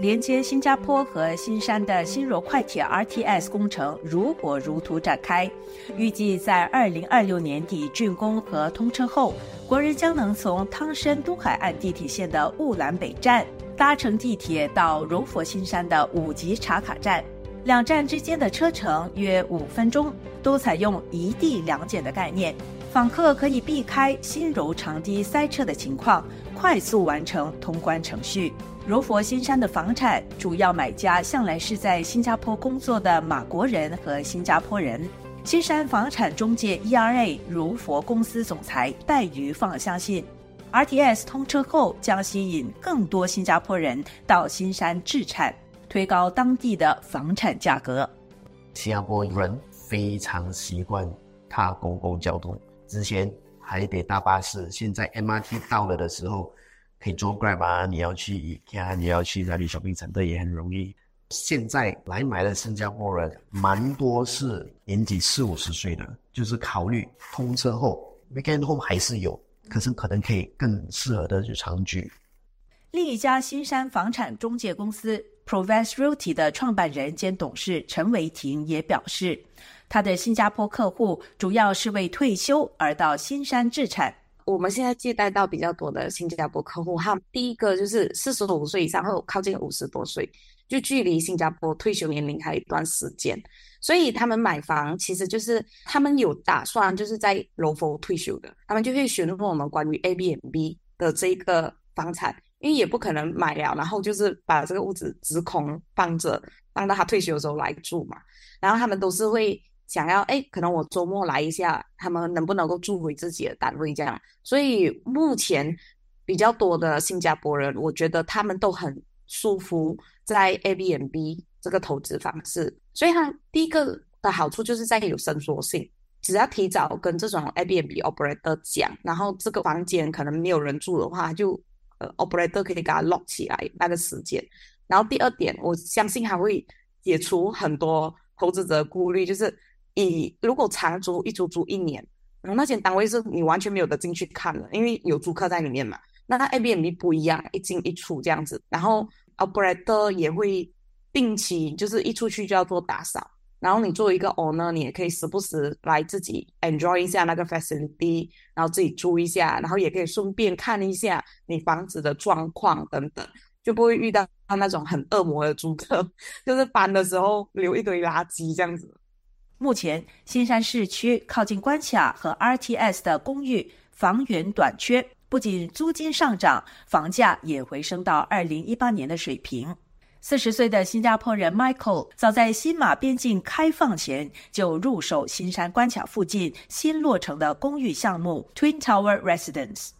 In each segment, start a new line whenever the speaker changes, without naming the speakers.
连接新加坡和新山的新柔快铁 RTS 工程如火如荼展开，预计在二零二六年底竣工和通车后，国人将能从汤申东海岸地铁线的雾兰北站搭乘地铁到柔佛新山的五级查卡站，两站之间的车程约五分钟，都采用一地两检的概念，访客可以避开新柔长堤塞车的情况，快速完成通关程序。柔佛新山的房产主要买家向来是在新加坡工作的马国人和新加坡人。新山房产中介 ERA 如佛公司总裁戴于放相信，RTS 通车后将吸引更多新加坡人到新山置产，推高当地的房产价格。
新加坡人非常习惯踏公共交通，之前还得搭巴士，现在 MRT 到了的时候。可以做 Grab 啊，你要去看，你要去哪里小冰城的也很容易。现在来买的新加坡人蛮多是年纪四五十岁的，就是考虑通车后 Weekend Home 还是有，可是可能可以更适合的去长居。
另一家新山房产中介公司 Provence Realty 的创办人兼董事陈维廷也表示，他的新加坡客户主要是为退休而到新山置产。
我们现在接待到比较多的新加坡客户，哈，第一个就是四十五岁以上，或靠近五十多岁，就距离新加坡退休年龄还有一段时间，所以他们买房其实就是他们有打算就是在柔佛退休的，他们就会询问我们关于 A B M B 的这个房产，因为也不可能买了，然后就是把这个屋子直空放着，放到他退休的时候来住嘛，然后他们都是会。想要哎，可能我周末来一下，他们能不能够住回自己的单位这样？所以目前比较多的新加坡人，我觉得他们都很舒服在 A B N B 这个投资方式。所以它第一个的好处就是在有伸缩性，只要提早跟这种 A B N B operator 讲，然后这个房间可能没有人住的话，就呃 operator 可以给他 lock 起来那个时间。然后第二点，我相信还会解除很多投资者顾虑，就是。你如果长租一租租一年，然后那间单位是你完全没有的进去看了，因为有租客在里面嘛。那它 A B M B 不一样，一进一出这样子，然后 operator 也会定期就是一出去就要做打扫，然后你作为一个 owner，你也可以时不时来自己 enjoy 一下那个 facility，然后自己租一下，然后也可以顺便看一下你房子的状况等等，就不会遇到那种很恶魔的租客，就是搬的时候留一堆垃圾这样子。
目前，新山市区靠近关卡和 RTS 的公寓房源短缺，不仅租金上涨，房价也回升到二零一八年的水平。四十岁的新加坡人 Michael 早在新马边境开放前就入手新山关卡附近新落成的公寓项目 Twin Tower Residence。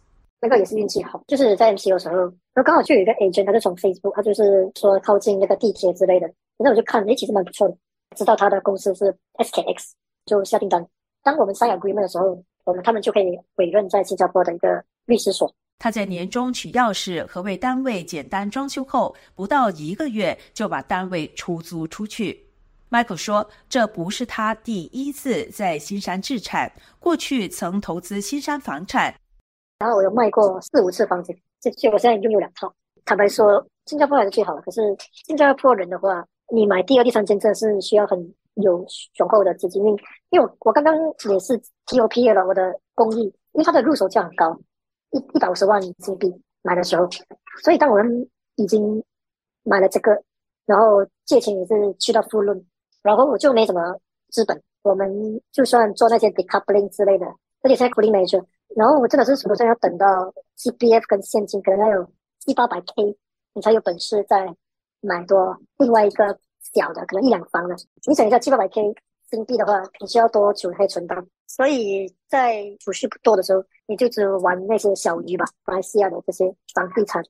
那个也是运气好，就是在 MC 的时候，然后刚好就有一个 agent，他是从 Facebook，他就是说靠近那个地铁之类的，然后我就看，哎，其实蛮不错的。知道他的公司是 SKX，就下订单。当我们 sign agreement 的时候，我们他们就可以委任在新加坡的一个律师所。
他在年终取钥匙和为单位简单装修后，不到一个月就把单位出租出去。Michael 说：“这不是他第一次在新山置产，过去曾投资新山房产。
然后我有卖过四五次房子，这就我现在拥有两套。坦白说，新加坡还是最好的。可是新加坡人的话。”你买第二、第三间真的是需要很有雄厚的资金，因因为我我刚刚也是 TOP 了我的公益，因为它的入手价很高，一一百五十万金币买的时候，所以当我们已经买了这个，然后借钱也是去到富润，然后我就没什么资本，我们就算做那些 decoupling 之类的，而且现在 cooling major，然后我真的是什么时候要等到 CPF 跟现金可能要有七八百 K，你才有本事在。买多另外一个小的，可能一两房的。你想一下，七八百 K 新币的话，你需要多久可以存到？所以在储蓄不多的时候，你就只玩那些小鱼吧。马来西亚的这些房地产，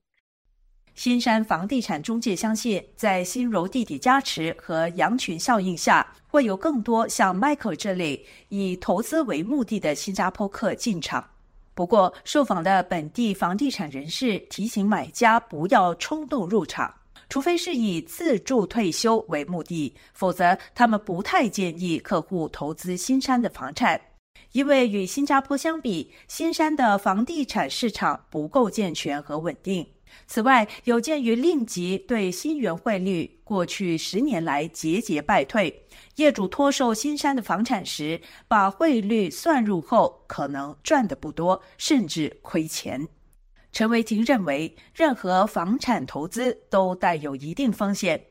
新山房地产中介相信，在新柔地铁加持和羊群效应下，会有更多像 Michael 这类以投资为目的的新加坡客进场。不过，受访的本地房地产人士提醒买家不要冲动入场。除非是以自住退休为目的，否则他们不太建议客户投资新山的房产，因为与新加坡相比，新山的房地产市场不够健全和稳定。此外，有鉴于令吉对新元汇率过去十年来节节败退，业主托售新山的房产时，把汇率算入后，可能赚的不多，甚至亏钱。陈维霆认为，任何房产投资都带有一定风险。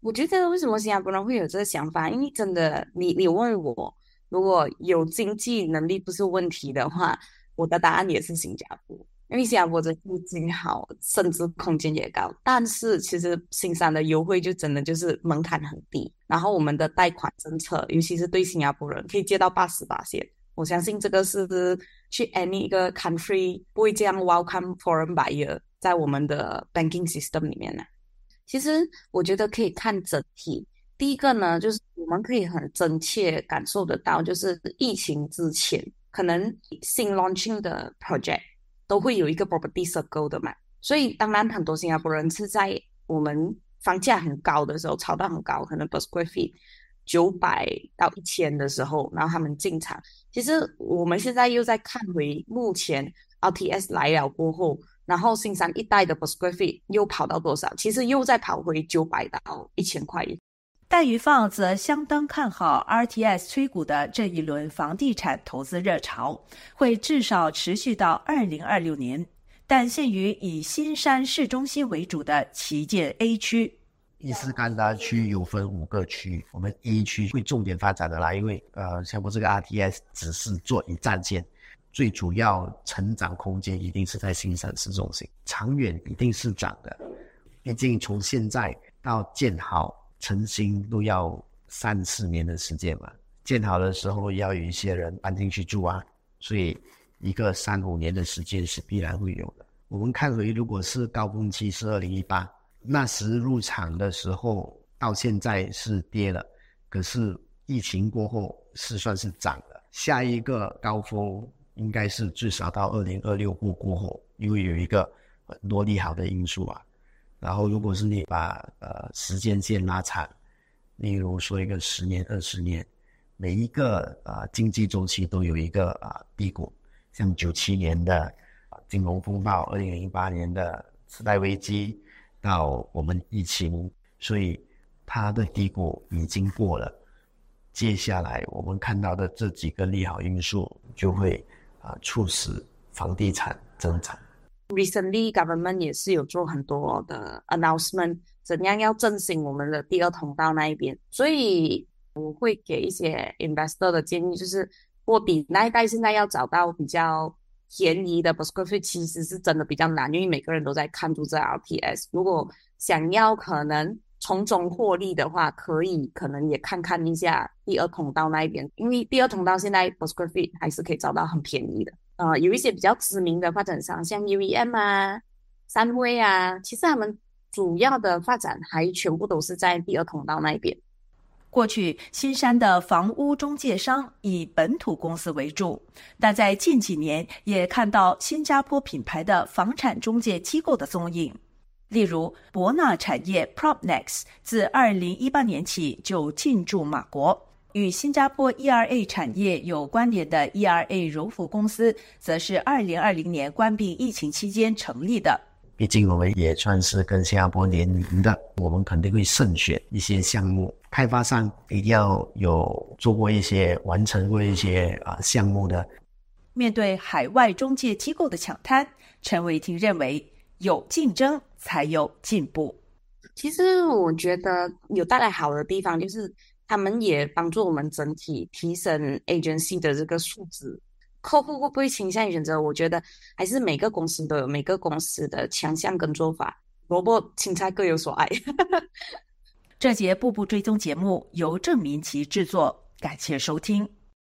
我觉得为什么新加坡人会有这个想法？因为真的，你你问我，如果有经济能力不是问题的话，我的答案也是新加坡。因为新加坡的资金好，甚至空间也高。但是其实新山的优惠就真的就是门槛很低，然后我们的贷款政策，尤其是对新加坡人可以借到八十八线。我相信这个是去 any 一个 country 不会这样 welcome foreign buyer 在我们的 banking system 里面呢。其实我觉得可以看整体。第一个呢，就是我们可以很真切感受得到，就是疫情之前可能新 launching 的 project 都会有一个 property circle 的嘛。所以当然很多新加坡人是在我们房价很高的时候炒到很高，可能 per square feet 九百到一千的时候，然后他们进场。其实我们现在又在看回目前 RTS 来了过后，然后新山一代的 posgraf 又跑到多少？其实又在跑回九百到一千块。
戴玉放则相当看好 RTS 催股的这一轮房地产投资热潮会至少持续到二零二六年，但限于以新山市中心为主的旗舰 A 区。
伊斯干达区有分五个区，我们 A 区会重点发展的啦，因为呃，像我这个 RTS 只是做一站线，最主要成长空间一定是在新山市中心，长远一定是涨的。毕竟从现在到建好成型都要三四年的时间嘛，建好的时候要有一些人搬进去住啊，所以一个三五年的时间是必然会有的。我们看回，如果是高峰期是二零一八。那时入场的时候，到现在是跌了，可是疫情过后是算是涨了。下一个高峰应该是至少到二零二六过过后，因为有一个很多利好的因素啊。然后，如果是你把呃时间线拉长，例如说一个十年、二十年，每一个啊经济周期都有一个啊低谷，像九七年的金融风暴，二零零八年的次贷危机。到我们疫情，所以它的低谷已经过了。接下来我们看到的这几个利好因素，就会啊促使房地产增长。
Recently, government 也是有做很多的 announcement，怎样要振兴我们的第二通道那一边。所以我会给一些 investor 的建议，就是卧底那一带现在要找到比较。便宜的 Bosquet 其实是真的比较难，因为每个人都在看住这 RPS。如果想要可能从中获利的话，可以可能也看看一下第二通道那一边，因为第二通道现在 Bosquet 还是可以找到很便宜的。呃，有一些比较知名的发展商，像 UEM 啊、三威啊，其实他们主要的发展还全部都是在第二通道那一边。
过去，新山的房屋中介商以本土公司为主，但在近几年也看到新加坡品牌的房产中介机构的踪影。例如，博纳产业 （PropNex） 自2018年起就进驻马国，与新加坡 ERA 产业有关联的 ERA 柔服公司，则是2020年关闭疫情期间成立的。
毕竟我们也算是跟新加坡联名的，我们肯定会慎选一些项目。开发商一定要有做过一些、完成过一些啊项目的。
面对海外中介机构的抢滩，陈伟霆认为有竞争才有进步。
其实我觉得有带来好的地方，就是他们也帮助我们整体提升 agency 的这个素质。客户会不会倾向于选择？我觉得还是每个公司都有每个公司的强项跟做法，萝卜青菜各有所爱。
这节步步追踪节目由郑明奇制作，感谢收听。